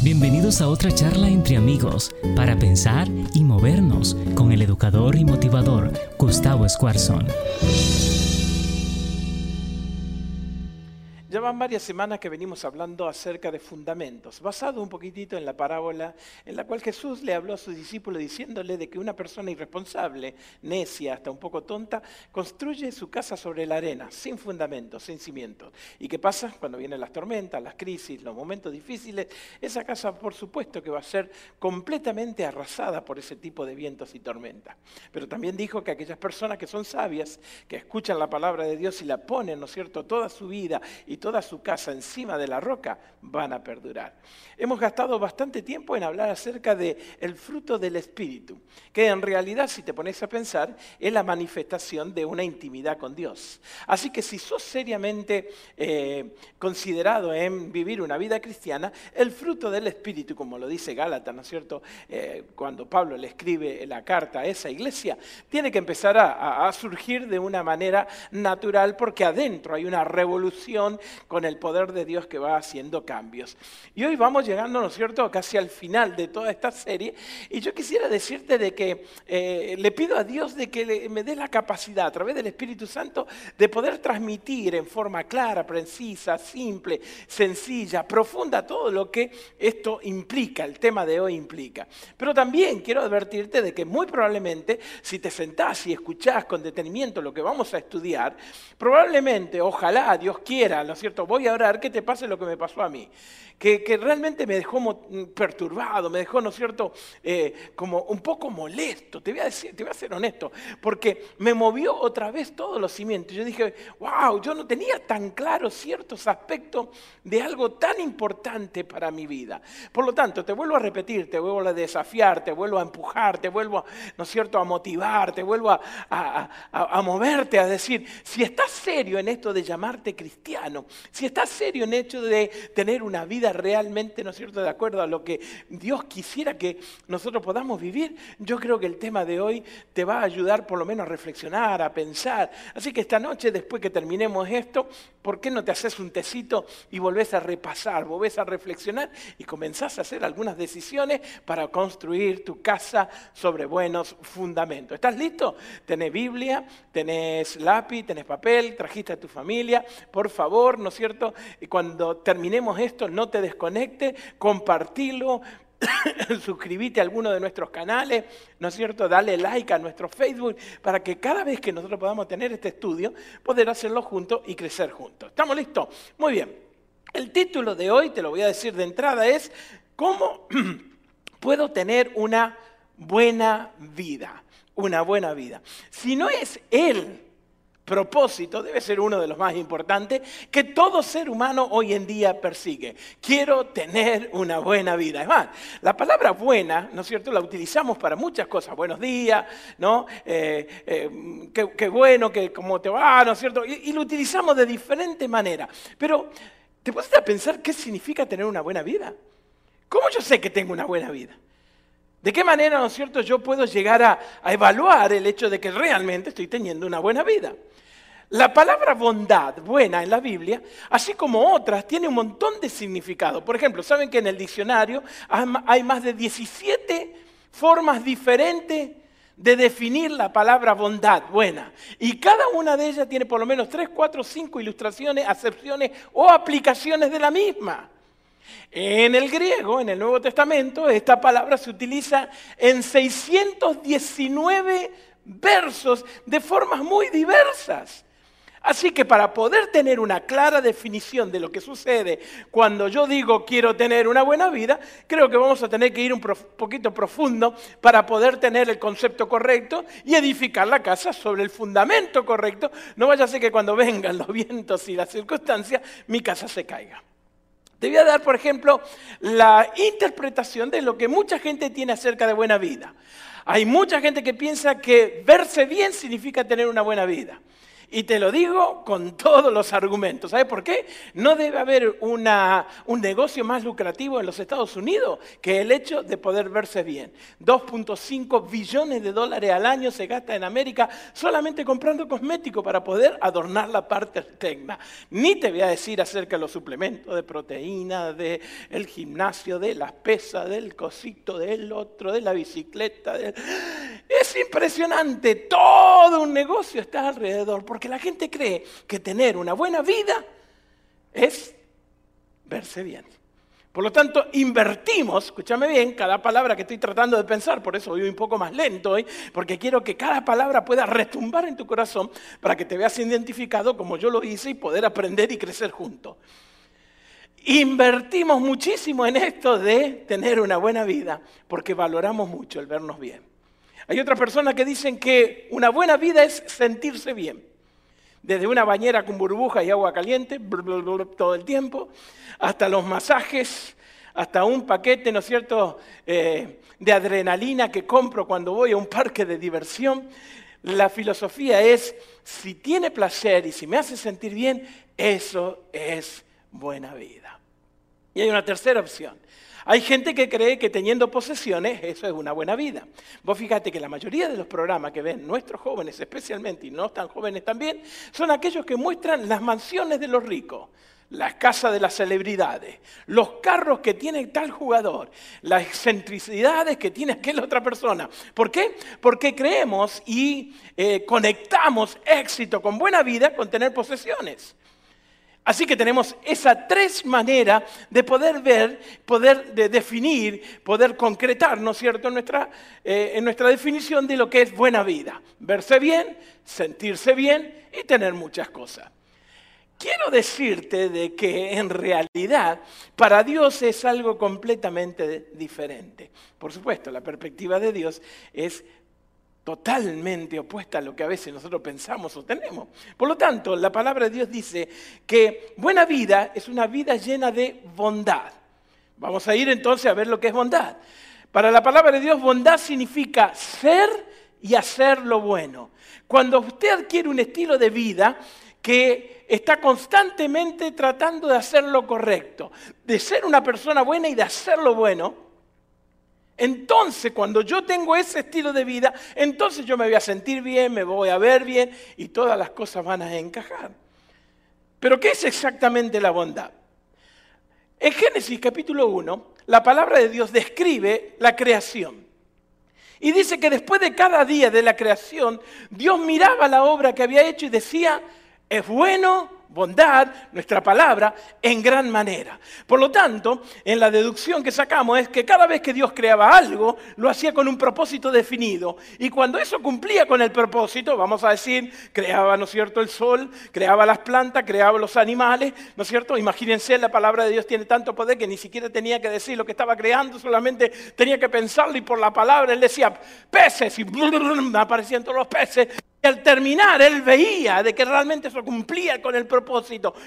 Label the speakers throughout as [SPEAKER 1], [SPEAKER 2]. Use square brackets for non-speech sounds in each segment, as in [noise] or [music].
[SPEAKER 1] Bienvenidos a otra charla entre amigos para pensar y movernos con el educador y motivador Gustavo Escuarzón.
[SPEAKER 2] Ya van varias semanas que venimos hablando acerca de fundamentos, basado un poquitito en la parábola en la cual Jesús le habló a sus discípulos diciéndole de que una persona irresponsable, necia, hasta un poco tonta, construye su casa sobre la arena, sin fundamentos, sin cimientos. ¿Y qué pasa cuando vienen las tormentas, las crisis, los momentos difíciles? Esa casa, por supuesto, que va a ser completamente arrasada por ese tipo de vientos y tormentas. Pero también dijo que aquellas personas que son sabias, que escuchan la palabra de Dios y la ponen, ¿no es cierto?, toda su vida y toda su casa encima de la roca, van a perdurar. Hemos gastado bastante tiempo en hablar acerca del el fruto del Espíritu, que en realidad, si te pones a pensar, es la manifestación de una intimidad con Dios. Así que si sos seriamente eh, considerado en vivir una vida cristiana, el fruto del Espíritu, como lo dice Gálatas, ¿no es cierto? Eh, cuando Pablo le escribe la carta a esa iglesia, tiene que empezar a surgir de una manera natural porque adentro hay una revolución con el poder de Dios que va haciendo cambios. Y hoy vamos llegando, ¿no es cierto?, casi al final de toda esta serie. Y yo quisiera decirte de que eh, le pido a Dios de que me dé la capacidad a través del Espíritu Santo de poder transmitir en forma clara, precisa, simple, sencilla, profunda todo lo que esto implica, el tema de hoy implica. Pero también quiero advertirte de que muy probablemente si te sentás y escuchás con detenimiento lo que vamos a estudiar, probablemente, ojalá Dios quiera, ¿no cierto? Voy a orar que te pase lo que me pasó a mí. Que, realmente me dejó mm, perturbado, me dejó, ¿no es cierto?, eh, como un poco molesto. Te voy, a decir, te voy a ser honesto, porque me movió otra vez todos los cimientos. Yo dije, wow, yo no tenía tan claro ciertos aspectos de algo tan importante para mi vida. Por lo tanto, te vuelvo a repetir, te vuelvo a desafiar, te vuelvo a empujar, te vuelvo, ¿no es cierto?, a motivar, te vuelvo a, a moverte, a decir, si estás serio en esto de llamarte cristiano, si estás serio en hecho de tener una vida realmente, ¿no es cierto?, de acuerdo a lo que Dios quisiera que nosotros podamos vivir, yo creo que el tema de hoy te va a ayudar por lo menos a reflexionar, a pensar. Así que esta noche, después que terminemos esto, ¿por qué no te haces un tecito y volvés a repasar, volvés a reflexionar y comenzás a hacer algunas decisiones para construir tu casa sobre buenos fundamentos? ¿Estás listo? Tenés Biblia, tenés lápiz, tenés papel, trajiste a tu familia. Por favor, ¿no es cierto? Cuando terminemos esto, no te desconecte, compartilo, [coughs] suscríbete a alguno de nuestros canales, ¿no es cierto? Dale like a nuestro Facebook para que cada vez que nosotros podamos tener este estudio, poder hacerlo juntos y crecer juntos. ¿Estamos listos? Muy bien. El título de hoy, te lo voy a decir de entrada, es ¿Cómo [coughs] puedo tener una buena vida? Una buena vida. Si no es Él propósito debe ser uno de los más importantes que todo ser humano hoy en día persigue. Quiero tener una buena vida. Es más, la palabra buena, ¿no es cierto?, la utilizamos para muchas cosas. Buenos días, ¿no? Eh, eh, qué, bueno, que, cómo te va, ¿no es cierto? Y, lo utilizamos de diferente manera. Pero, ¿te puedes a pensar qué significa tener una buena vida? ¿Cómo yo sé que tengo una buena vida? ¿De qué manera, ¿no es cierto?, yo puedo llegar a, a evaluar el hecho de que realmente estoy teniendo una buena vida. La palabra bondad, buena en la Biblia, así como otras, tiene un montón de significado. Por ejemplo, ¿saben que en el diccionario hay más de 17 formas diferentes de definir la palabra bondad, buena? Y cada una de ellas tiene por lo menos 3, 4, 5 ilustraciones, acepciones o aplicaciones de la misma. En el griego, en el Nuevo Testamento, esta palabra se utiliza en 619 versos de formas muy diversas. Así que para poder tener una clara definición de lo que sucede cuando yo digo quiero tener una buena vida, creo que vamos a tener que ir un poquito profundo para poder tener el concepto correcto y edificar la casa sobre el fundamento correcto. No vaya a ser que cuando vengan los vientos y las circunstancias, mi casa se caiga. Te voy a dar, por ejemplo, la interpretación de lo que mucha gente tiene acerca de buena vida. Hay mucha gente que piensa que verse bien significa tener una buena vida. Y te lo digo con todos los argumentos. ¿Sabes por qué? No debe haber una, un negocio más lucrativo en los Estados Unidos que el hecho de poder verse bien. 2.5 billones de dólares al año se gasta en América solamente comprando cosméticos para poder adornar la parte externa. Ni te voy a decir acerca de los suplementos de proteína, del el gimnasio, de las pesas, del cosito, del otro, de la bicicleta. Es impresionante. Todo un negocio está alrededor. Porque la gente cree que tener una buena vida es verse bien. Por lo tanto, invertimos, escúchame bien, cada palabra que estoy tratando de pensar, por eso voy un poco más lento hoy, porque quiero que cada palabra pueda retumbar en tu corazón para que te veas identificado como yo lo hice y poder aprender y crecer juntos. Invertimos muchísimo en esto de tener una buena vida, porque valoramos mucho el vernos bien. Hay otras personas que dicen que una buena vida es sentirse bien desde una bañera con burbujas y agua caliente todo el tiempo, hasta los masajes, hasta un paquete, ¿no es cierto?, eh, de adrenalina que compro cuando voy a un parque de diversión. La filosofía es, si tiene placer y si me hace sentir bien, eso es buena vida. Y hay una tercera opción. Hay gente que cree que teniendo posesiones eso es una buena vida. Vos fíjate que la mayoría de los programas que ven nuestros jóvenes especialmente y no tan jóvenes también son aquellos que muestran las mansiones de los ricos las casas de las celebridades, los carros que tiene tal jugador, las excentricidades que tiene aquella otra persona. ¿Por qué? Porque creemos y eh, conectamos éxito con buena vida con tener posesiones. Así que tenemos esas tres maneras de poder ver, poder definir, poder concretar, ¿no es cierto?, en nuestra, eh, en nuestra definición de lo que es buena vida. Verse bien, sentirse bien y tener muchas cosas. Quiero decirte de que en realidad para Dios es algo completamente diferente. Por supuesto, la perspectiva de Dios es totalmente opuesta a lo que a veces nosotros pensamos o tenemos. Por lo tanto, la palabra de Dios dice que buena vida es una vida llena de bondad. Vamos a ir entonces a ver lo que es bondad. Para la palabra de Dios, bondad significa ser y hacer lo bueno. Cuando usted adquiere un estilo de vida que está constantemente tratando de hacer lo correcto, de ser una persona buena y de hacer lo bueno, entonces, cuando yo tengo ese estilo de vida, entonces yo me voy a sentir bien, me voy a ver bien y todas las cosas van a encajar. Pero ¿qué es exactamente la bondad? En Génesis capítulo 1, la palabra de Dios describe la creación. Y dice que después de cada día de la creación, Dios miraba la obra que había hecho y decía, es bueno, bondad, nuestra palabra, en gran manera. Por lo tanto, en la deducción que sacamos es que cada vez que Dios creaba algo, lo hacía con un propósito definido. Y cuando eso cumplía con el propósito, vamos a decir, creaba, ¿no es cierto?, el sol, creaba las plantas, creaba los animales, ¿no es cierto? Imagínense, la palabra de Dios tiene tanto poder que ni siquiera tenía que decir lo que estaba creando, solamente tenía que pensarlo y por la palabra él decía, peces, y [laughs] aparecían todos los peces, y al terminar, él veía de que realmente eso cumplía con el propósito,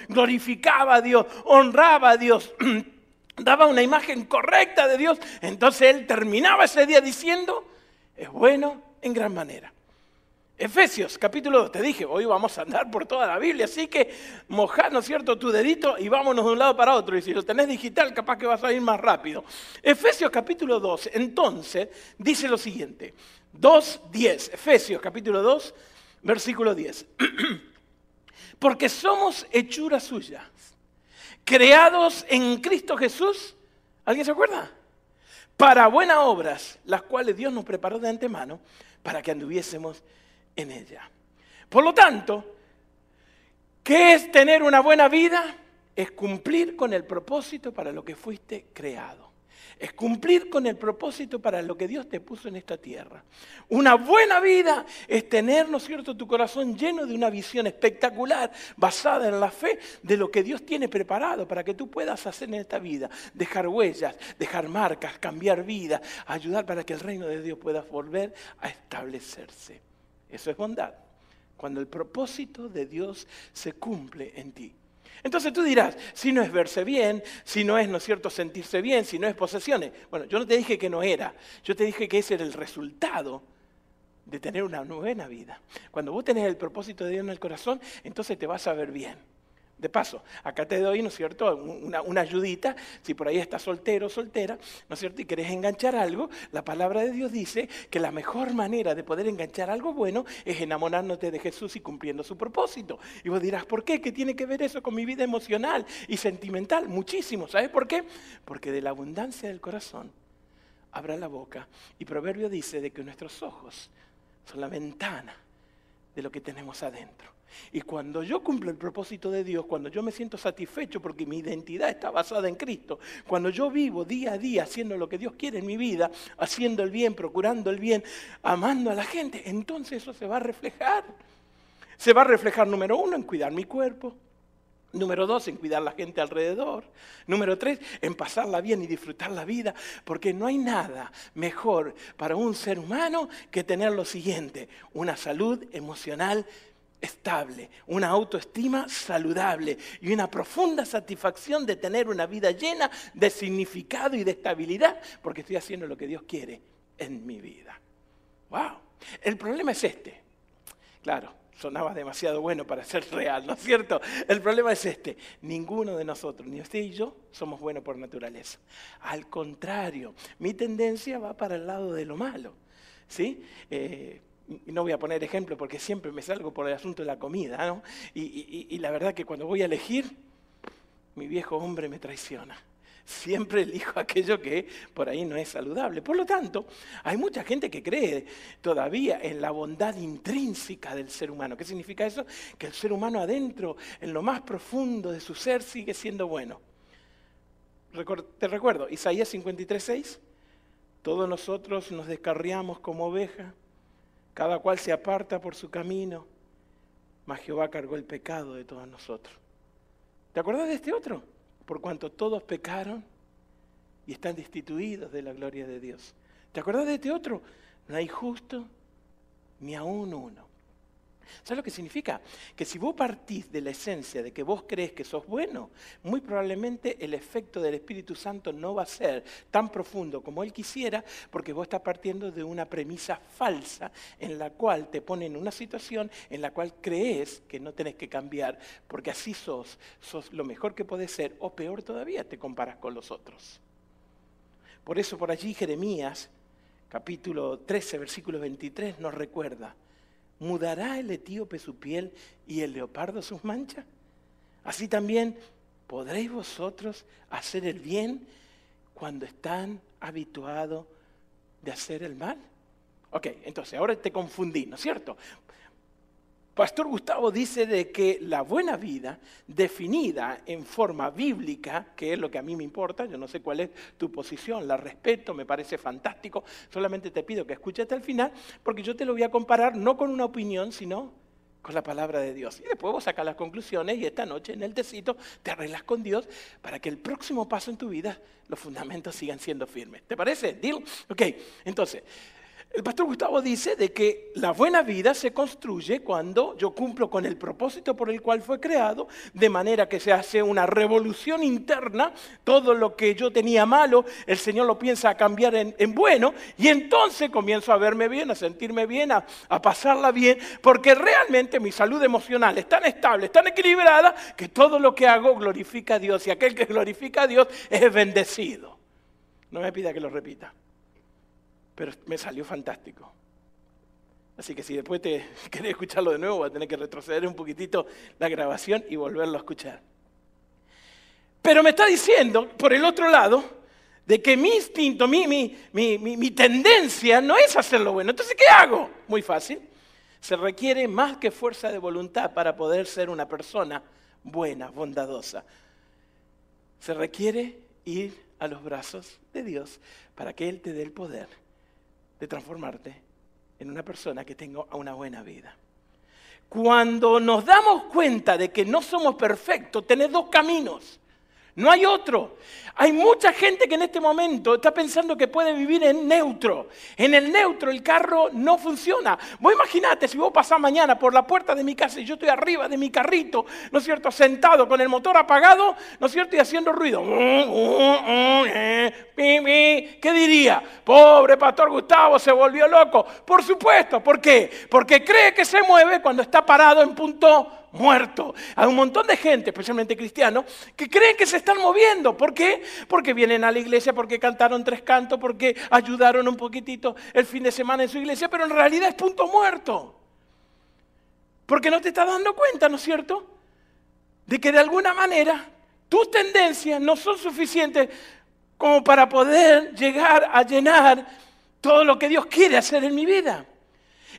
[SPEAKER 2] glorificaba a Dios, honraba a Dios, [clears throat] daba una imagen correcta de Dios. Entonces él terminaba ese día diciendo, es bueno en gran manera. Efesios capítulo 2, te dije, hoy vamos a andar por toda la Biblia, así que mojad, ¿no es cierto?, tu dedito y vámonos de un lado para otro. Y si lo tenés digital, capaz que vas a ir más rápido. Efesios capítulo 2, entonces, dice lo siguiente, 2.10, Efesios capítulo 2, versículo 10. [clears throat] Porque somos hechuras suyas, creados en Cristo Jesús. ¿Alguien se acuerda? Para buenas obras, las cuales Dios nos preparó de antemano para que anduviésemos en ella. Por lo tanto, ¿qué es tener una buena vida? Es cumplir con el propósito para lo que fuiste creado. Es cumplir con el propósito para lo que Dios te puso en esta tierra. Una buena vida es tener, ¿no es cierto?, tu corazón lleno de una visión espectacular, basada en la fe de lo que Dios tiene preparado para que tú puedas hacer en esta vida. Dejar huellas, dejar marcas, cambiar vida, ayudar para que el reino de Dios pueda volver a establecerse. Eso es bondad. Cuando el propósito de Dios se cumple en ti. Entonces tú dirás, si no es verse bien, si no es, ¿no es cierto?, sentirse bien, si no es posesiones. Bueno, yo no te dije que no era, yo te dije que ese era el resultado de tener una buena vida. Cuando vos tenés el propósito de Dios en el corazón, entonces te vas a ver bien. De paso, acá te doy, ¿no es cierto?, una, ayudita, si por ahí estás soltero o soltera, ¿no es cierto?, y querés enganchar algo, la palabra de Dios dice que la mejor manera de poder enganchar algo bueno es enamorándote de Jesús y cumpliendo su propósito. Y vos dirás, ¿por qué? ¿Qué tiene que ver eso con mi vida emocional y sentimental? Muchísimo, ¿sabes por qué? Porque de la abundancia del corazón abra la boca. Y Proverbio dice de que nuestros ojos son la ventana de lo que tenemos adentro. Y cuando yo cumplo el propósito de Dios, cuando yo me siento satisfecho porque mi identidad está basada en Cristo, cuando yo vivo día a día haciendo lo que Dios quiere en mi vida, haciendo el bien, procurando el bien, amando a la gente, entonces eso se va a reflejar. Se va a reflejar, número uno, en cuidar mi cuerpo. Número dos, en cuidar la gente alrededor. Número tres, en pasarla bien y disfrutar la vida. Porque no hay nada mejor para un ser humano que tener lo siguiente, una salud emocional estable, una autoestima saludable y una profunda satisfacción de tener una vida llena de significado y de estabilidad, porque estoy haciendo lo que Dios quiere en mi vida. ¡Wow! El problema es este. Claro, sonaba demasiado bueno para ser real, ¿no es cierto? El problema es este. Ninguno de nosotros, ni usted y yo, somos buenos por naturaleza. Al contrario, mi tendencia va para el lado de lo malo. ¿Sí? Eh, no voy a poner ejemplo porque siempre me salgo por el asunto de la comida, ¿no? Y, la verdad que cuando voy a elegir, mi viejo hombre me traiciona. Siempre elijo [laughs] aquello que por ahí no es saludable. Por lo tanto, hay mucha gente que cree todavía en la bondad intrínseca del ser humano. ¿Qué significa eso? Que el ser humano adentro, en lo más profundo de su ser, sigue siendo bueno. Te recuerdo, Isaías 53, Todos nosotros nos descarriamos como ovejas cada cual se aparta por su camino, mas Jehová cargó el pecado de todos nosotros. ¿Te acuerdas de este otro? Por cuanto todos pecaron y están destituidos de la gloria de Dios. ¿Te acuerdas de este otro? No hay justo ni aún uno. ¿Sabes lo que significa? Que si vos partís de la esencia de que vos crees que sos bueno, muy probablemente el efecto del Espíritu Santo no va a ser tan profundo como Él quisiera, porque vos estás partiendo de una premisa falsa en la cual te pone en una situación en la cual crees que no tenés que cambiar, porque así sos, sos lo mejor que podés ser, o peor todavía, te comparas con los otros. Por eso por allí Jeremías, capítulo 13, versículo 23, nos recuerda, ¿mudará el etíope su piel y el leopardo sus manchas? Así también podréis vosotros hacer el bien cuando están habituados de hacer el mal. Ok, entonces ahora te confundí, ¿no es cierto? Pastor Gustavo dice de que la buena vida, definida en forma bíblica, que es lo que a mí me importa, yo no sé cuál es tu posición, la respeto, me parece fantástico, solamente te pido que escuches hasta el final, porque yo te lo voy a comparar no con una opinión, sino con la palabra de Dios. Y después vos sacas las conclusiones y esta noche en el tecito te arreglas con Dios para que el próximo paso en tu vida los fundamentos sigan siendo firmes. ¿Te parece? ¿Deal? Ok, entonces... El pastor Gustavo dice de que la buena vida se construye cuando yo cumplo con el propósito por el cual fue creado, de manera que se hace una revolución interna, todo lo que yo tenía malo, el Señor lo piensa cambiar en, bueno, y entonces comienzo a verme bien, a sentirme bien, a, a pasarla bien, porque realmente mi salud emocional es tan estable, es tan equilibrada, que todo lo que hago glorifica a Dios, y aquel que glorifica a Dios es bendecido. No me pida que lo repita pero me salió fantástico. Así que si después te [laughs] querés escucharlo de nuevo, voy a tener que retroceder un poquitito la grabación y volverlo a escuchar. Pero me está diciendo, por el otro lado, de que mi instinto, mi, mi, mi, mi tendencia no es hacer lo bueno. Entonces, ¿qué hago? Muy fácil. Se requiere más que fuerza de voluntad para poder ser una persona buena, bondadosa. Se requiere ir a los brazos de Dios para que Él te dé el poder de transformarte en una persona que tenga una buena vida. Cuando nos damos cuenta de que no somos perfectos, tenés dos caminos. No hay otro. Hay mucha gente que en este momento está pensando que puede vivir en neutro. En el neutro el carro no funciona. Vos imaginate si vos pasás mañana por la puerta de mi casa y yo estoy arriba de mi carrito, ¿no es cierto? Sentado con el motor apagado, ¿no es cierto? Y haciendo ruido. ¿Qué diría? Pobre pastor Gustavo se volvió loco. Por supuesto. ¿Por qué? Porque cree que se mueve cuando está parado en punto muerto. Hay un montón de gente, especialmente cristianos, que creen que se están moviendo. ¿Por qué? Porque vienen a la iglesia, porque cantaron tres cantos, porque ayudaron un poquitito el fin de semana en su iglesia, pero en realidad es punto muerto. Porque no te estás dando cuenta, ¿no es cierto? De que de alguna manera tus tendencias no son suficientes como para poder llegar a llenar todo lo que Dios quiere hacer en mi vida.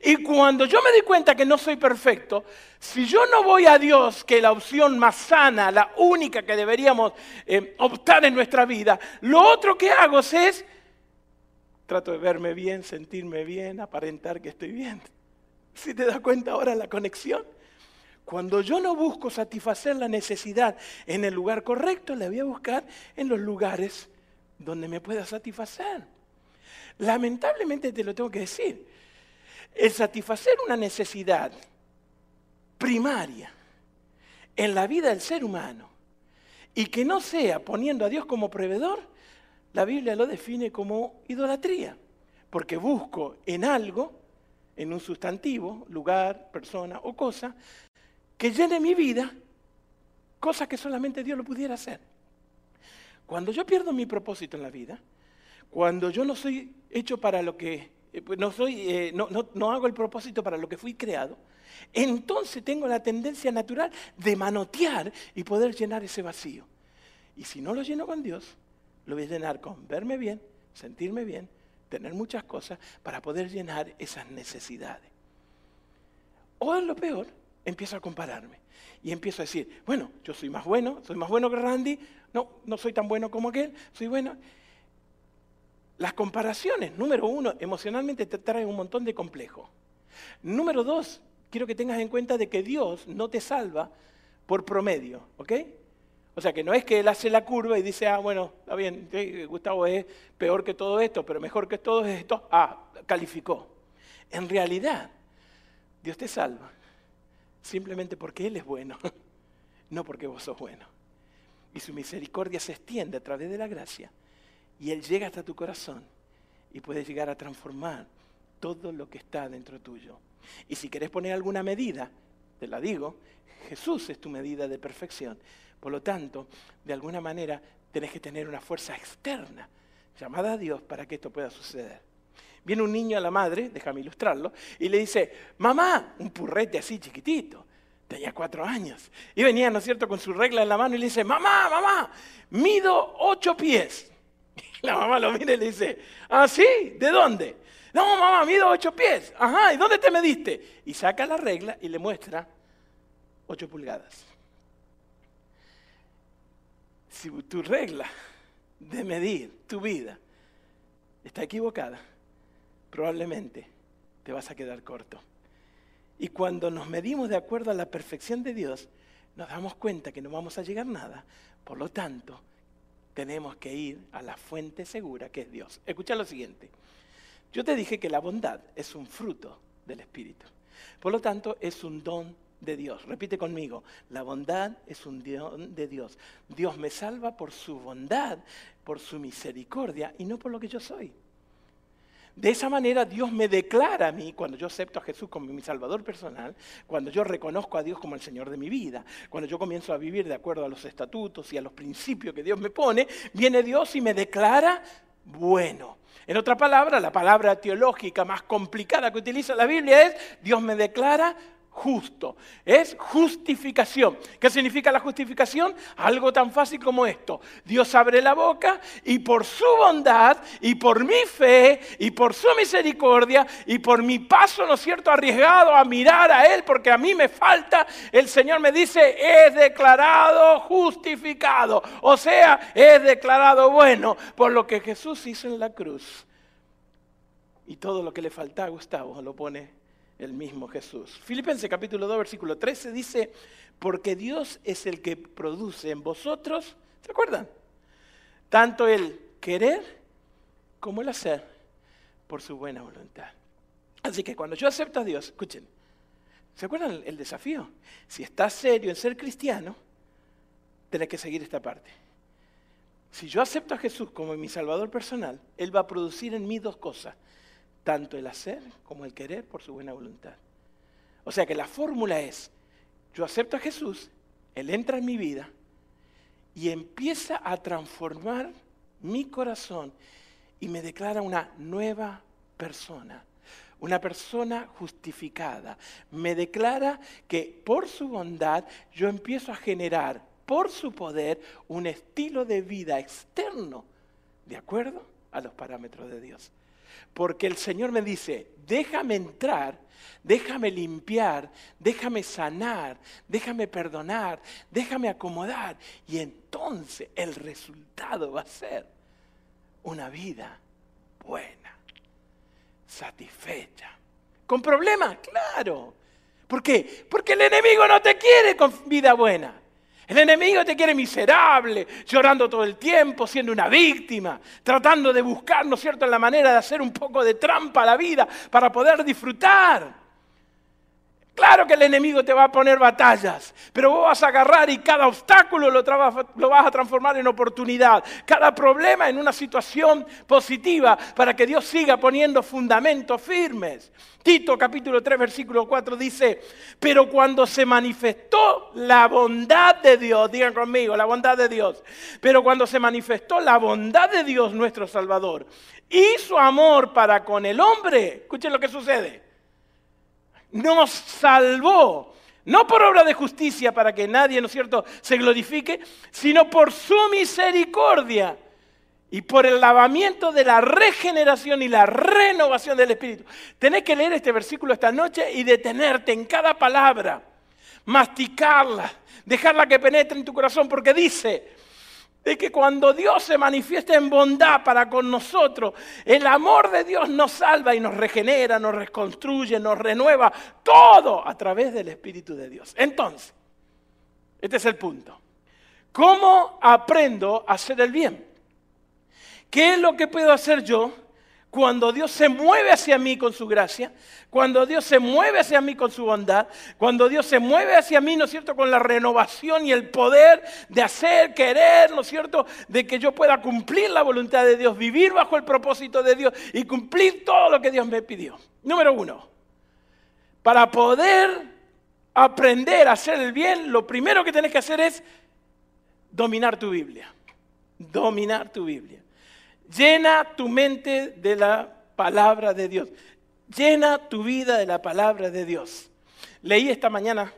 [SPEAKER 2] Y cuando yo me di cuenta que no soy perfecto, si yo no voy a Dios, que la opción más sana, la única que deberíamos eh, optar en nuestra vida, lo otro que hago es, trato de verme bien, sentirme bien, aparentar que estoy bien. Si te das cuenta ahora la conexión. Cuando yo no busco satisfacer la necesidad en el lugar correcto, la voy a buscar en los lugares donde me pueda satisfacer. Lamentablemente te lo tengo que decir. El satisfacer una necesidad primaria en la vida del ser humano y que no sea poniendo a Dios como proveedor, la Biblia lo define como idolatría, porque busco en algo, en un sustantivo, lugar, persona o cosa, que llene mi vida, cosa que solamente Dios lo pudiera hacer. Cuando yo pierdo mi propósito en la vida, cuando yo no soy hecho para lo que eh, pues no, soy, eh, no, hago el propósito para lo que fui creado, entonces tengo la tendencia natural de manotear y poder llenar ese vacío. Y si no lo lleno con Dios, lo voy a llenar con verme bien, sentirme bien, tener muchas cosas para poder llenar esas necesidades. O es lo peor, empiezo a compararme y empiezo a decir, bueno, yo soy más bueno, soy más bueno que Randy, no, no soy tan bueno como aquel, soy bueno. Las comparaciones, número uno, emocionalmente te traen un montón de complejo. Número dos, quiero que tengas en cuenta de que Dios no te salva por promedio, ¿ok? O sea, que no es que Él hace la curva y dice, ah, bueno, está bien, Gustavo es peor que todo esto, pero mejor que todo esto, ah, calificó. En realidad, Dios te salva simplemente porque Él es bueno, [laughs] no porque vos sos bueno. Y su misericordia se extiende a través de la gracia y Él llega hasta tu corazón y puede llegar a transformar todo lo que está dentro tuyo. Y si querés poner alguna medida, te la digo, Jesús es tu medida de perfección. Por lo tanto, de alguna manera tenés que tener una fuerza externa llamada a Dios para que esto pueda suceder. Viene un niño a la madre, déjame ilustrarlo, y le dice, mamá, un purrete así chiquitito, tenía cuatro años. Y venía, ¿no es cierto?, con su regla en la mano y le dice, mamá, mamá, mido ocho pies. [laughs] La mamá lo mira y le dice, ¿ah, sí? ¿De dónde? No, mamá, mido ocho pies. Ajá, ¿y dónde te mediste? Y saca la regla y le muestra ocho pulgadas. Si tu regla de medir tu vida está equivocada, probablemente te vas a quedar corto. Y cuando nos medimos de acuerdo a la perfección de Dios, nos damos cuenta que no vamos a llegar nada. Por lo tanto, tenemos que ir a la fuente segura que es Dios. Escucha lo siguiente. Yo te dije que la bondad es un fruto del Espíritu. Por lo tanto, es un don de Dios. Repite conmigo, la bondad es un don de Dios. Dios me salva por su bondad, por su misericordia y no por lo que yo soy. De esa manera Dios me declara a mí, cuando yo acepto a Jesús como mi Salvador personal, cuando yo reconozco a Dios como el Señor de mi vida, cuando yo comienzo a vivir de acuerdo a los estatutos y a los principios que Dios me pone, viene Dios y me declara bueno. En otra palabra, la palabra teológica más complicada que utiliza la Biblia es Dios me declara justo. Es justificación. ¿Qué significa la justificación? Algo tan fácil como esto. Dios abre la boca y por su bondad y por mi fe y por su misericordia y por mi paso, ¿no es cierto?, arriesgado a mirar a Él porque a mí me falta, el Señor me dice, es declarado justificado. O sea, es declarado bueno por lo que Jesús hizo en la cruz. Y todo lo que le falta a Gustavo lo pone el mismo Jesús. Filipenses capítulo 2, versículo 13 dice, porque Dios es el que produce en vosotros, ¿Se acuerdan? Tanto el querer como el hacer por su buena voluntad. Así que cuando yo acepto a Dios, escuchen, ¿se acuerdan el desafío? Si estás serio en ser cristiano, tenés que seguir esta parte. Si yo acepto a Jesús como mi Salvador personal, Él va a producir en mí dos cosas, tanto el hacer como el querer por su buena voluntad. O sea que la fórmula es, yo acepto a Jesús, Él entra en mi vida y empieza a transformar mi corazón y me declara una nueva persona, una persona justificada. Me declara que por su bondad yo empiezo a generar por su poder un estilo de vida externo de acuerdo a los parámetros de Dios. Porque el Señor me dice, déjame entrar, déjame limpiar, déjame sanar, déjame perdonar, déjame acomodar. Y entonces el resultado va a ser una vida buena, satisfecha. ¿Con problemas? Claro. ¿Por qué? Porque el enemigo no te quiere con vida buena. El enemigo te quiere miserable, llorando todo el tiempo, siendo una víctima, tratando de buscar, ¿no es cierto?, la manera de hacer un poco de trampa a la vida para poder disfrutar. Claro que el enemigo te va a poner batallas, pero vos vas a agarrar y cada obstáculo lo, vas a transformar en oportunidad, cada problema en una situación positiva para que Dios siga poniendo fundamentos firmes. Tito capítulo 3 versículo 4 dice, pero cuando se manifestó la bondad de Dios, digan conmigo, la bondad de Dios, pero cuando se manifestó la bondad de Dios nuestro Salvador y su amor para con el hombre, escuchen lo que sucede nos salvó. No por obra de justicia para que nadie, ¿no es cierto?, se glorifique, sino por su misericordia y por el lavamiento de la regeneración y la renovación del Espíritu. Tenés que leer este versículo esta noche y detenerte en cada palabra, masticarla, dejarla que penetre en tu corazón, porque dice, de que cuando Dios se manifiesta en bondad para con nosotros, el amor de Dios nos salva y nos regenera, nos reconstruye, nos renueva, todo a través del Espíritu de Dios. Entonces, este es el punto. ¿Cómo aprendo a hacer el bien? ¿Qué es lo que puedo hacer yo cuando Dios se mueve hacia mí con su gracia, cuando Dios se mueve hacia mí con su bondad, cuando Dios se mueve hacia mí, ¿no es cierto?, con la renovación y el poder de hacer, querer, ¿no es cierto?, de que yo pueda cumplir la voluntad de Dios, vivir bajo el propósito de Dios y cumplir todo lo que Dios me pidió. Número uno, para poder aprender a hacer el bien, lo primero que tienes que hacer es dominar tu Biblia. Dominar tu Biblia. Llena tu mente de la palabra de Dios. Llena tu vida de la palabra de Dios. Leí esta mañana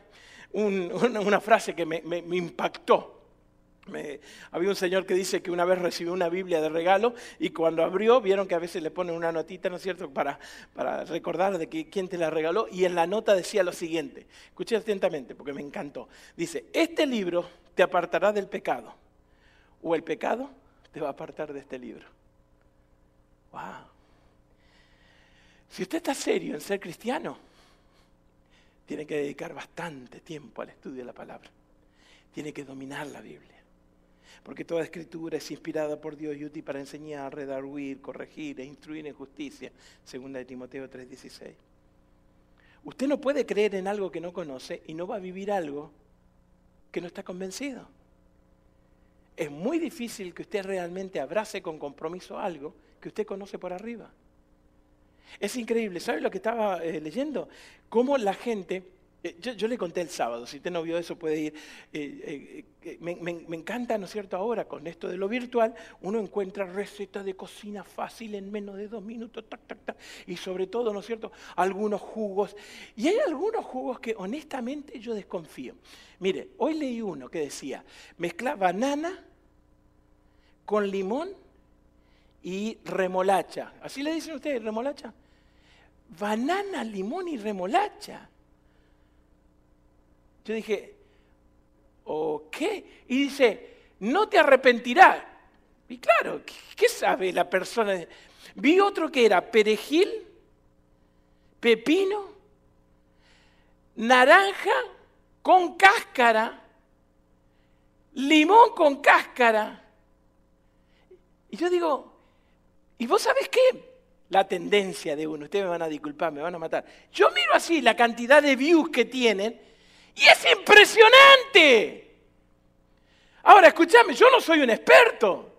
[SPEAKER 2] una, frase que me, impactó. había un señor que dice que una vez recibió una Biblia de regalo y cuando abrió vieron que a veces le ponen una notita, ¿no es cierto?, para, recordar de quién te la regaló. Y en la nota decía lo siguiente, escuché atentamente porque me encantó. Dice, este libro te apartará del pecado o el pecado te va a apartar de este libro. Wow. Si usted está serio en ser cristiano, tiene que dedicar bastante tiempo al estudio de la palabra. Tiene que dominar la Biblia. Porque toda escritura es inspirada por Dios y útil para enseñar, redarguir, corregir e instruir en justicia, segunda de Timoteo 3:16. Usted no puede creer en algo que no conoce y no va a vivir algo que no está convencido. Es muy difícil que usted realmente abrace con compromiso algo que usted conoce por arriba. Es increíble, ¿sabe lo que estaba eh, leyendo? Cómo la gente, eh, yo, le conté el sábado, si usted no vio eso puede ir, eh, me, encanta, ¿no es cierto? Ahora con esto de lo virtual, uno encuentra recetas de cocina fácil en menos de dos minutos, tac, tac, tac, y sobre todo, ¿no es cierto? Algunos jugos. Y hay algunos jugos que honestamente yo desconfío. Mire, hoy leí uno que decía, mezcla banana con limón y remolacha. ¿Así le dicen ustedes, remolacha? Banana, limón y remolacha. Yo dije, ¿o qué? Y dice, no te arrepentirás. Y claro, ¿qué, sabe la persona? Vi otro que era perejil, pepino, naranja con cáscara, limón con cáscara. Y yo digo, ¿y vos sabés qué? La tendencia de uno, ustedes me van a disculpar, me van a matar. Yo miro así la cantidad de views que tienen y es impresionante. Ahora, escúchame, yo no soy un experto.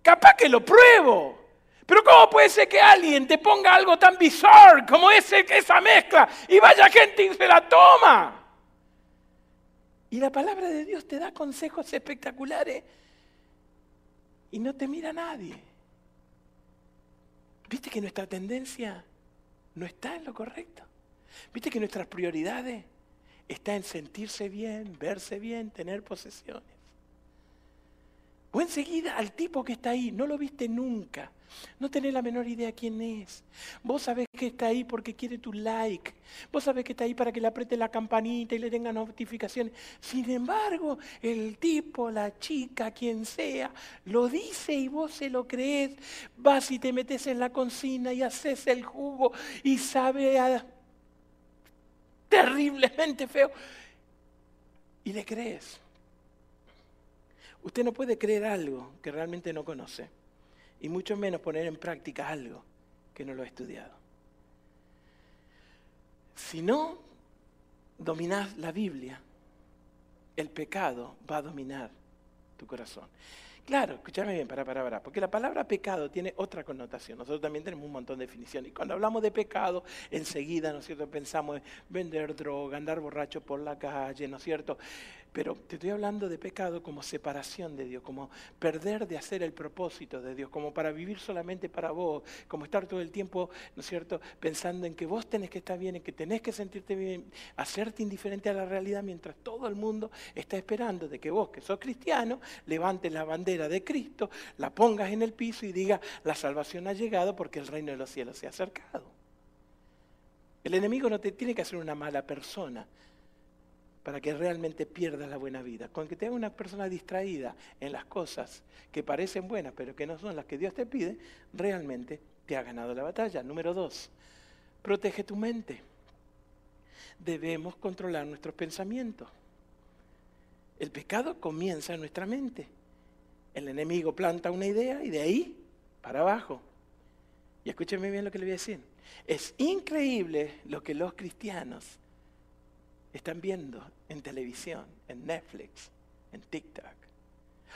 [SPEAKER 2] Capaz que lo pruebo. Pero ¿cómo puede ser que alguien te ponga algo tan bizarro como ese, esa mezcla y vaya gente y se la toma? Y la palabra de Dios te da consejos espectaculares y no te mira nadie. ¿Viste que nuestra tendencia no está en lo correcto? ¿Viste que nuestras prioridades están en sentirse bien, verse bien, tener posesiones? O enseguida al tipo que está ahí, no lo viste nunca. No tenés la menor idea quién es. Vos sabés que está ahí porque quiere tu like. Vos sabés que está ahí para que le apriete la campanita y le tenga notificaciones. Sin embargo, el tipo, la chica, quien sea, lo dice y vos se lo crees. Vas y te metes en la cocina y haces el jugo y sabe terriblemente feo. Y le crees. Usted no puede creer algo que realmente no conoce, y mucho menos poner en práctica algo que no lo ha estudiado. Si no dominas la Biblia, el pecado va a dominar tu corazón. Claro, escúchame bien, para, para, para, porque la palabra pecado tiene otra connotación. Nosotros también tenemos un montón de definiciones. Y cuando hablamos de pecado, enseguida, ¿no es cierto?, pensamos en vender droga, andar borracho por la calle, ¿no es cierto? Pero te estoy hablando de pecado como separación de Dios, como perder de hacer el propósito de Dios, como para vivir solamente para vos, como estar todo el tiempo, ¿no es cierto?, pensando en que vos tenés que estar bien, en que tenés que sentirte bien, hacerte indiferente a la realidad mientras todo el mundo está esperando de que vos, que sos cristiano, levantes la bandera de Cristo, la pongas en el piso y diga, la salvación ha llegado porque el reino de los cielos se ha acercado. El enemigo no te tiene que hacer una mala persona, para que realmente pierdas la buena vida. Con que tengas una persona distraída en las cosas que parecen buenas, pero que no son las que Dios te pide, realmente te ha ganado la batalla. Número dos, protege tu mente. Debemos controlar nuestros pensamientos. El pecado comienza en nuestra mente. El enemigo planta una idea y de ahí para abajo. Y escúcheme bien lo que le voy a decir. Es increíble lo que los cristianos están viendo en televisión, en Netflix, en TikTok.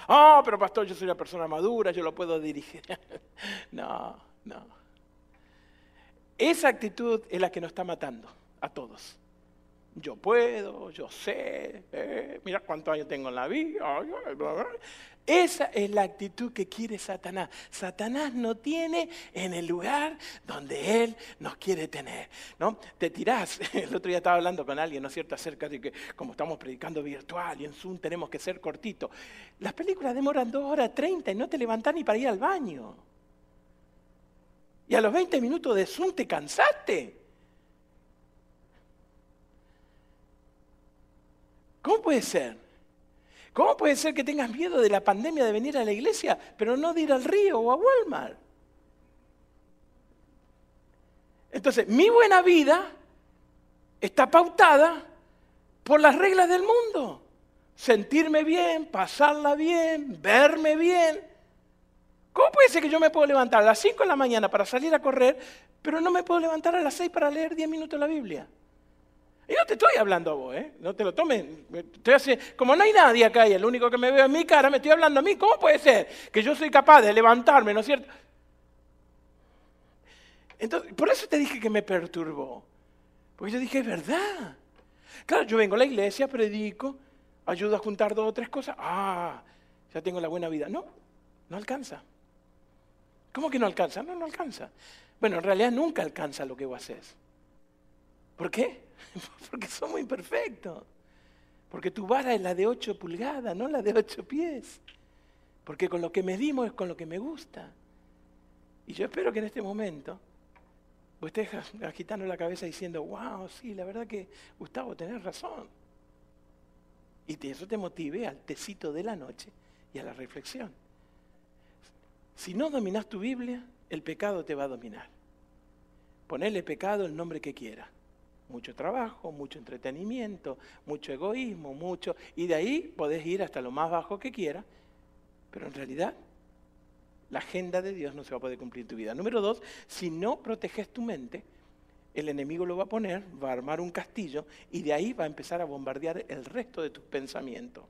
[SPEAKER 2] Ah, pero pastor, yo soy una persona madura, yo lo puedo dirigir. [laughs] no, no. Esa actitud es la que nos está matando a todos. Yo puedo, yo sé, eh, mira cuántos años tengo en la vida. Esa es la actitud que quiere Satanás. Satanás no tiene en el lugar donde él nos quiere tener. ¿no? Te tirás. [laughs] El otro día estaba hablando con alguien, ¿no es cierto?, acerca de que como estamos predicando virtual y en Zoom tenemos que ser cortitos. Las películas demoran dos horas treinta y no te levantás ni para ir al baño. Y a los 20 minutos de Zoom te cansaste. ¿Cómo puede ser? ¿Cómo puede ser que tengas miedo de la pandemia de venir a la iglesia, pero no de ir al río o a Walmart? Entonces, mi buena vida está pautada por las reglas del mundo. Sentirme bien, pasarla bien, verme bien. ¿Cómo puede ser que yo me puedo levantar a las 5 de la mañana para salir a correr, pero no me puedo levantar a las 6 para leer 10 minutos la Biblia? Y no te estoy hablando a vos, ¿eh? No te lo tomen. Como no hay nadie acá y el único que me ve en mi cara, me estoy hablando a mí. ¿Cómo puede ser que yo soy capaz de levantarme, ¿no es cierto? Entonces, por eso te dije que me perturbó. Porque yo dije, es verdad. Claro, yo vengo a la iglesia, predico, ayudo a juntar dos o tres cosas. Ah, ya tengo la buena vida. No, no alcanza. ¿Cómo que no alcanza? No, no alcanza. Bueno, en realidad nunca alcanza lo que vos haces. ¿Por qué? [laughs] Porque somos imperfectos. Porque tu vara es la de 8 pulgadas, no la de 8 pies. Porque con lo que medimos es con lo que me gusta. Y yo espero que en este momento vos estés [laughs] agitando la cabeza diciendo, wow, sí, la verdad que Gustavo, tenés razón. Y eso te motive al tecito de la noche y a la reflexión. Si no dominas tu Biblia, el pecado te va a dominar. Ponele pecado el nombre que quiera mucho trabajo, mucho entretenimiento, mucho egoísmo, mucho... Y de ahí podés ir hasta lo más bajo que quieras, pero en realidad la agenda de Dios no se va a poder cumplir en tu vida. Número dos, si no proteges tu mente, el enemigo lo va a poner, va a armar un castillo y de ahí va a empezar a bombardear el resto de tus pensamientos.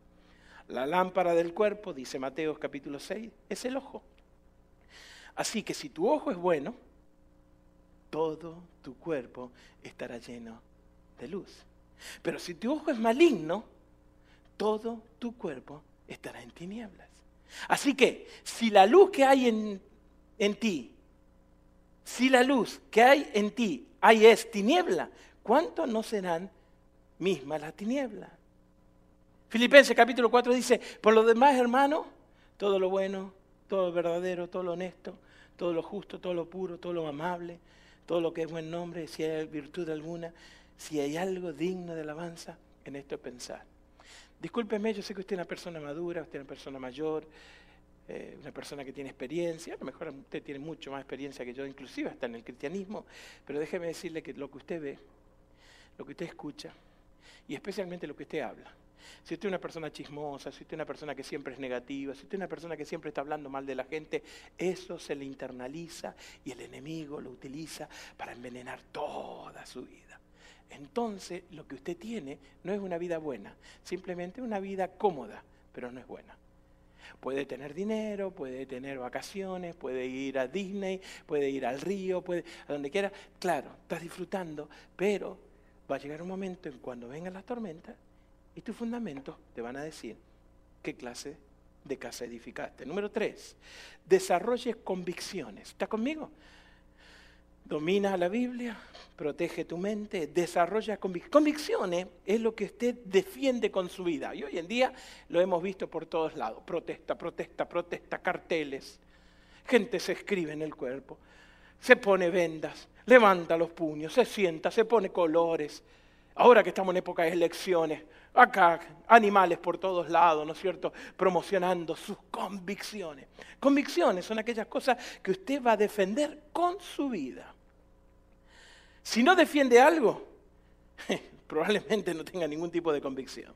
[SPEAKER 2] La lámpara del cuerpo, dice Mateo capítulo 6, es el ojo. Así que si tu ojo es bueno, todo tu cuerpo estará lleno de luz. Pero si tu ojo es maligno, todo tu cuerpo estará en tinieblas. Así que si la luz que hay en, en ti, si la luz que hay en ti hay es tiniebla, ¿cuánto no serán mismas las tinieblas? Filipenses capítulo 4 dice, por lo demás, hermano, todo lo bueno, todo lo verdadero, todo lo honesto, todo lo justo, todo lo puro, todo lo amable, todo lo que es buen nombre, si hay virtud alguna, si hay algo digno de alabanza, en esto pensar. Discúlpeme, yo sé que usted es una persona madura, usted es una persona mayor, eh, una persona que tiene experiencia, a lo mejor usted tiene mucho más experiencia que yo, inclusive hasta en el cristianismo, pero déjeme decirle que lo que usted ve, lo que usted escucha, y especialmente lo que usted habla, si usted es una persona chismosa, si usted es una persona que siempre es negativa, si usted es una persona que siempre está hablando mal de la gente, eso se le internaliza y el enemigo lo utiliza para envenenar toda su vida. Entonces, lo que usted tiene no es una vida buena, simplemente una vida cómoda, pero no es buena. Puede tener dinero, puede tener vacaciones, puede ir a Disney, puede ir al río, puede a donde quiera. Claro, estás disfrutando, pero va a llegar un momento en cuando vengan las tormentas y tus fundamentos te van a decir qué clase de casa edificaste. Número tres, desarrolles convicciones. ¿Está conmigo? Domina la Biblia, protege tu mente, desarrolla convicciones. Convicciones es lo que usted defiende con su vida. Y hoy en día lo hemos visto por todos lados. Protesta, protesta, protesta, carteles. Gente se escribe en el cuerpo, se pone vendas, levanta los puños, se sienta, se pone colores. Ahora que estamos en época de elecciones, acá animales por todos lados, ¿no es cierto? Promocionando sus convicciones. Convicciones son aquellas cosas que usted va a defender con su vida. Si no defiende algo, [laughs] probablemente no tenga ningún tipo de convicción.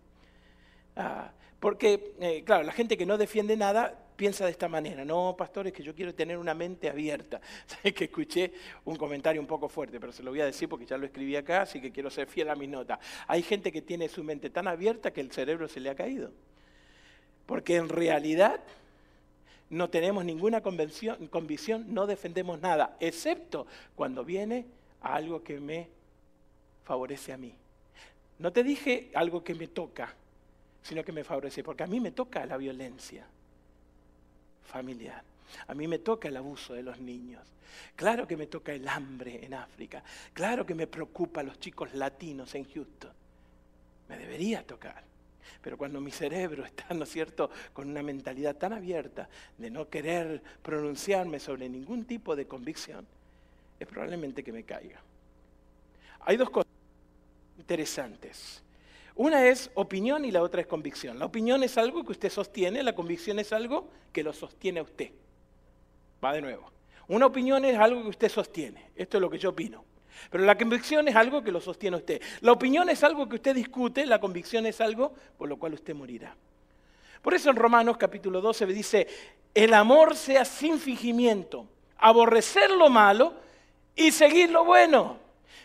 [SPEAKER 2] Ah, porque, eh, claro, la gente que no defiende nada piensa de esta manera. No, pastor, es que yo quiero tener una mente abierta. [laughs] Sabes que escuché un comentario un poco fuerte, pero se lo voy a decir porque ya lo escribí acá, así que quiero ser fiel a mi nota. Hay gente que tiene su mente tan abierta que el cerebro se le ha caído. Porque en realidad no tenemos ninguna convicción, no defendemos nada, excepto cuando viene algo que me favorece a mí. No te dije algo que me toca, sino que me favorece, porque a mí me toca la violencia familiar. A mí me toca el abuso de los niños. Claro que me toca el hambre en África. Claro que me preocupa a los chicos latinos en Houston. Me debería tocar. Pero cuando mi cerebro [laughs] está, ¿no es cierto?, con una mentalidad tan abierta de no querer pronunciarme sobre ningún tipo de convicción, es probablemente que me caiga. Hay dos cosas interesantes. Una es opinión y la otra es convicción. La opinión es algo que usted sostiene, la convicción es algo que lo sostiene a usted. Va de nuevo. Una opinión es algo que usted sostiene. Esto es lo que yo opino. Pero la convicción es algo que lo sostiene usted. La opinión es algo que usted discute, la convicción es algo por lo cual usted morirá. Por eso en Romanos capítulo 12 dice, el amor sea sin fingimiento, aborrecer lo malo y seguir lo bueno.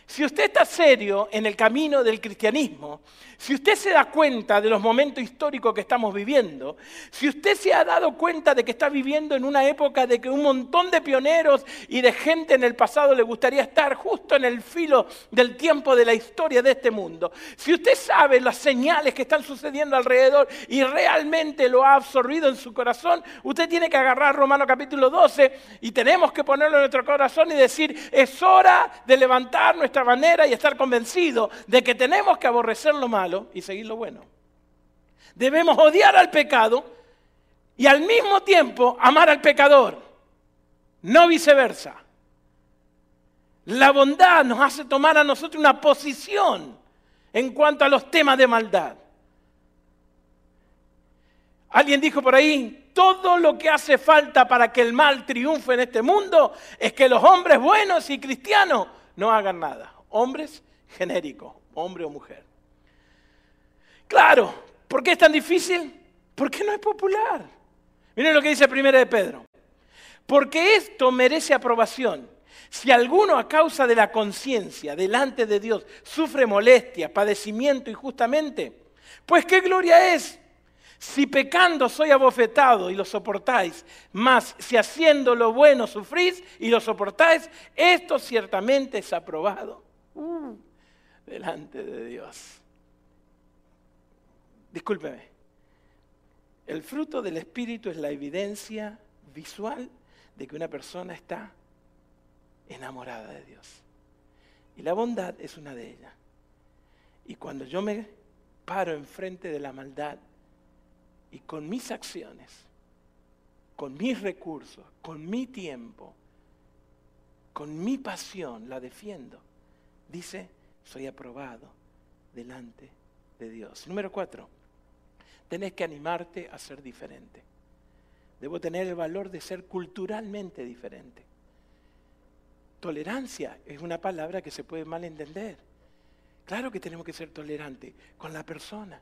[SPEAKER 2] Si usted está serio en el camino del cristianismo, si usted se da cuenta de los momentos históricos que estamos viviendo, si usted se ha dado cuenta de que está viviendo en una época de que un montón de pioneros y de gente en el pasado le gustaría estar justo en el filo del tiempo de la historia de este mundo, si usted sabe las señales que están sucediendo alrededor y realmente lo ha absorbido en su corazón, usted tiene que agarrar Romano capítulo 12 y tenemos que ponerlo en nuestro corazón y decir, es hora de levantar nuestra manera y estar convencido de que tenemos que aborrecer lo malo y seguir lo bueno. Debemos odiar al pecado y al mismo tiempo amar al pecador, no viceversa. La bondad nos hace tomar a nosotros una posición en cuanto a los temas de maldad. Alguien dijo por ahí, todo lo que hace falta para que el mal triunfe en este mundo es que los hombres buenos y cristianos no hagan nada. Hombres genérico, hombre o mujer. Claro, ¿por qué es tan difícil? Porque no es popular. Miren lo que dice primera de Pedro. Porque esto merece aprobación. Si alguno a causa de la conciencia delante de Dios sufre molestia, padecimiento injustamente, pues qué gloria es. Si pecando soy abofetado y lo soportáis, mas si haciendo lo bueno sufrís y lo soportáis, esto ciertamente es aprobado uh, delante de Dios. Discúlpeme, el fruto del Espíritu es la evidencia visual de que una persona está enamorada de Dios. Y la bondad es una de ellas. Y cuando yo me paro enfrente de la maldad y con mis acciones, con mis recursos, con mi tiempo, con mi pasión la defiendo, dice, soy aprobado delante de Dios. Número cuatro, tenés que animarte a ser diferente. Debo tener el valor de ser culturalmente diferente. Tolerancia es una palabra que se puede mal entender. Claro que tenemos que ser tolerantes con la persona,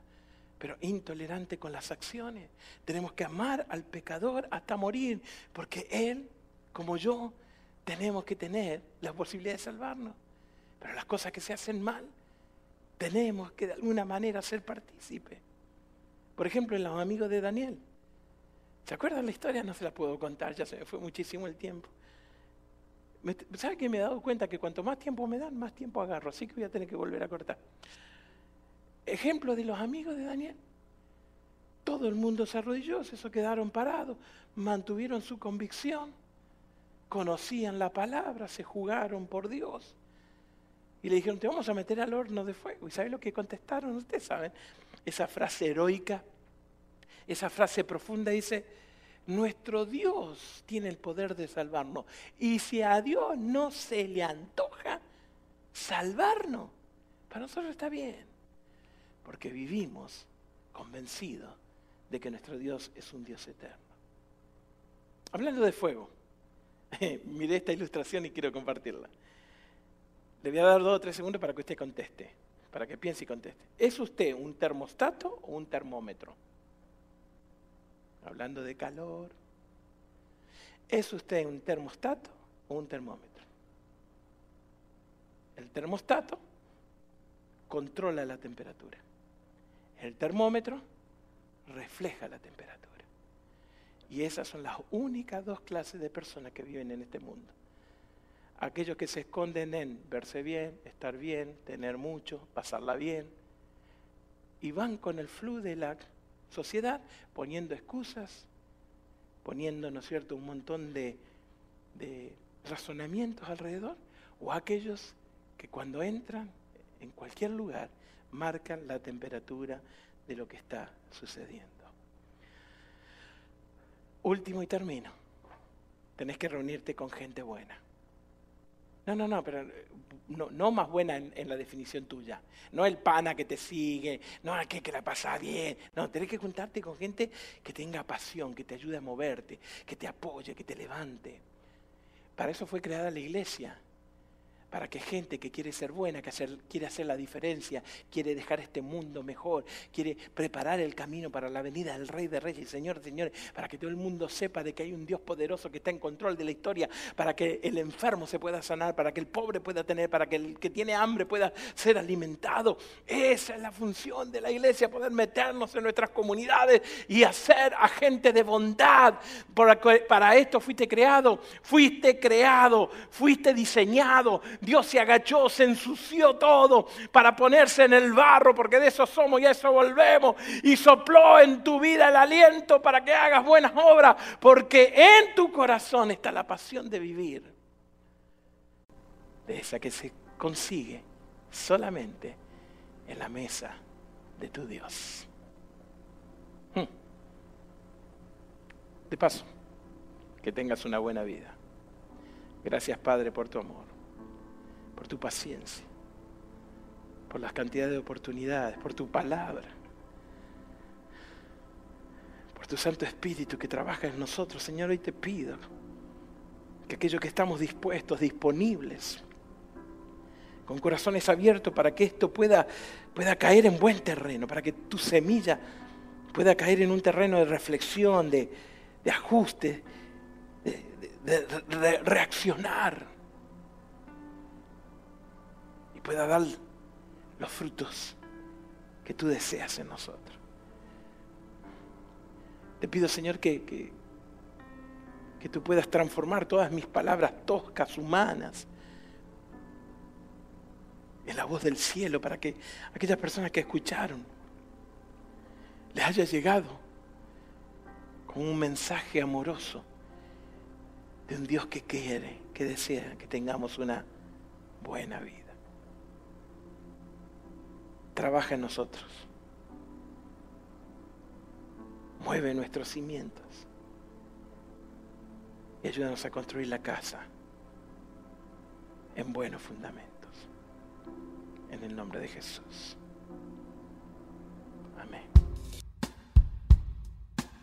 [SPEAKER 2] pero intolerante con las acciones. Tenemos que amar al pecador hasta morir, porque él, como yo, tenemos que tener la posibilidad de salvarnos. Pero las cosas que se hacen mal, tenemos que de alguna manera ser partícipes. Por ejemplo, en los amigos de Daniel. ¿Se acuerdan la historia? No se la puedo contar, ya se me fue muchísimo el tiempo. ¿Sabe que me he dado cuenta que cuanto más tiempo me dan, más tiempo agarro? Así que voy a tener que volver a cortar. Ejemplo de los amigos de Daniel. Todo el mundo se arrodilló, se quedaron parados, mantuvieron su convicción, conocían la palabra, se jugaron por Dios. Y le dijeron, te vamos a meter al horno de fuego. ¿Y saben lo que contestaron? Ustedes saben, esa frase heroica, esa frase profunda dice, nuestro Dios tiene el poder de salvarnos. Y si a Dios no se le antoja salvarnos, para nosotros está bien, porque vivimos convencidos de que nuestro Dios es un Dios eterno. Hablando de fuego, [laughs] miré esta ilustración y quiero compartirla. Le voy a dar dos o tres segundos para que usted conteste, para que piense y conteste. ¿Es usted un termostato o un termómetro? hablando de calor. ¿Es usted un termostato o un termómetro? El termostato controla la temperatura. El termómetro refleja la temperatura. Y esas son las únicas dos clases de personas que viven en este mundo. Aquellos que se esconden en verse bien, estar bien, tener mucho, pasarla bien, y van con el flujo de la sociedad poniendo excusas, poniendo, ¿no es cierto?, un montón de, de razonamientos alrededor, o aquellos que cuando entran en cualquier lugar marcan la temperatura de lo que está sucediendo. Último y termino. Tenés que reunirte con gente buena. No, no, no, pero eh, no, más buena en, la definición tuya. No el pana que te sigue, no aquel que la pasa bien. No, tenés que juntarte con gente que tenga pasión, que te ayude a moverte, que te apoye, que te levante. Para eso fue creada la iglesia para que gente que quiere ser buena, que quiere hacer la diferencia, quiere dejar este mundo mejor, quiere preparar el camino para la venida del Rey de Reyes y Señor de Señores, para que todo el mundo sepa de que hay un Dios poderoso que está en control de la historia, para que el enfermo se pueda sanar, para que el pobre pueda tener, para que el que tiene hambre pueda ser alimentado. Esa es la función de la iglesia, poder meternos en nuestras comunidades y hacer a gente de bondad. Para esto fuiste creado, fuiste creado, fuiste diseñado Dios se agachó, se ensució todo para ponerse en el barro, porque de eso somos y a eso volvemos. Y sopló en tu vida el aliento para que hagas buenas obras, porque en tu corazón está la pasión de vivir. De esa que se consigue solamente en la mesa de tu Dios. Hmm. De paso, que tengas una buena vida. Gracias Padre por tu amor por tu paciencia, por las cantidades de oportunidades, por tu palabra, por tu Santo Espíritu que trabaja en nosotros. Señor, hoy te pido que aquellos que estamos dispuestos, disponibles, con corazones abiertos para que esto pueda, pueda caer en buen terreno, para que tu semilla pueda caer en un terreno de reflexión, de, ajuste, de reaccionar y pueda dar los frutos que tú deseas en nosotros. Te pido, Señor, que, que, que tú puedas transformar todas mis palabras toscas, humanas, en la voz del cielo para que aquellas personas que escucharon les haya llegado con un mensaje amoroso de un Dios que quiere, que desea que tengamos una buena vida. Trabaja en nosotros. Mueve nuestros cimientos. Y ayúdanos a construir la casa en buenos fundamentos. En el nombre de Jesús. Amén.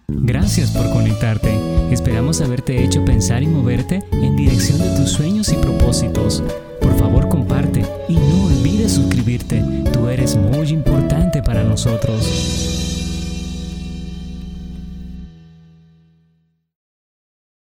[SPEAKER 1] Gracias por conectarte. Esperamos haberte hecho pensar y moverte en dirección de tus sueños y propósitos. Por favor, comparte y no olvides suscribirte. Tú eres muy importante para nosotros.